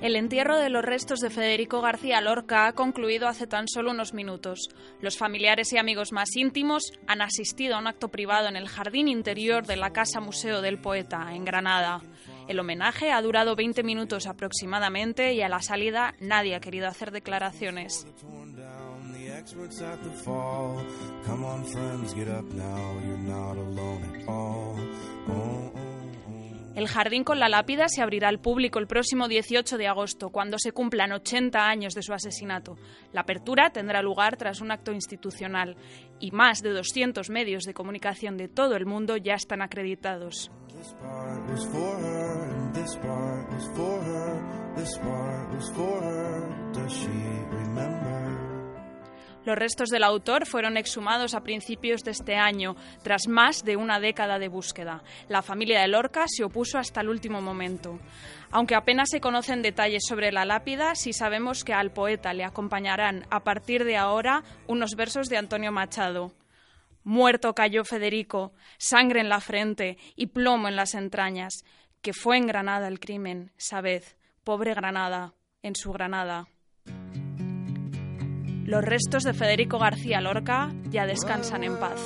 El entierro de los restos de Federico García Lorca ha concluido hace tan solo unos minutos. Los familiares y amigos más íntimos han asistido a un acto privado en el jardín interior de la Casa Museo del Poeta, en Granada. El homenaje ha durado 20 minutos aproximadamente y a la salida nadie ha querido hacer declaraciones. El jardín con la lápida se abrirá al público el próximo 18 de agosto, cuando se cumplan 80 años de su asesinato. La apertura tendrá lugar tras un acto institucional y más de 200 medios de comunicación de todo el mundo ya están acreditados. Los restos del autor fueron exhumados a principios de este año, tras más de una década de búsqueda. La familia de Lorca se opuso hasta el último momento. Aunque apenas se conocen detalles sobre la lápida, sí sabemos que al poeta le acompañarán a partir de ahora unos versos de Antonio Machado. Muerto cayó Federico, sangre en la frente y plomo en las entrañas, que fue en Granada el crimen, sabed, pobre Granada, en su Granada. Los restos de Federico García Lorca ya descansan en paz.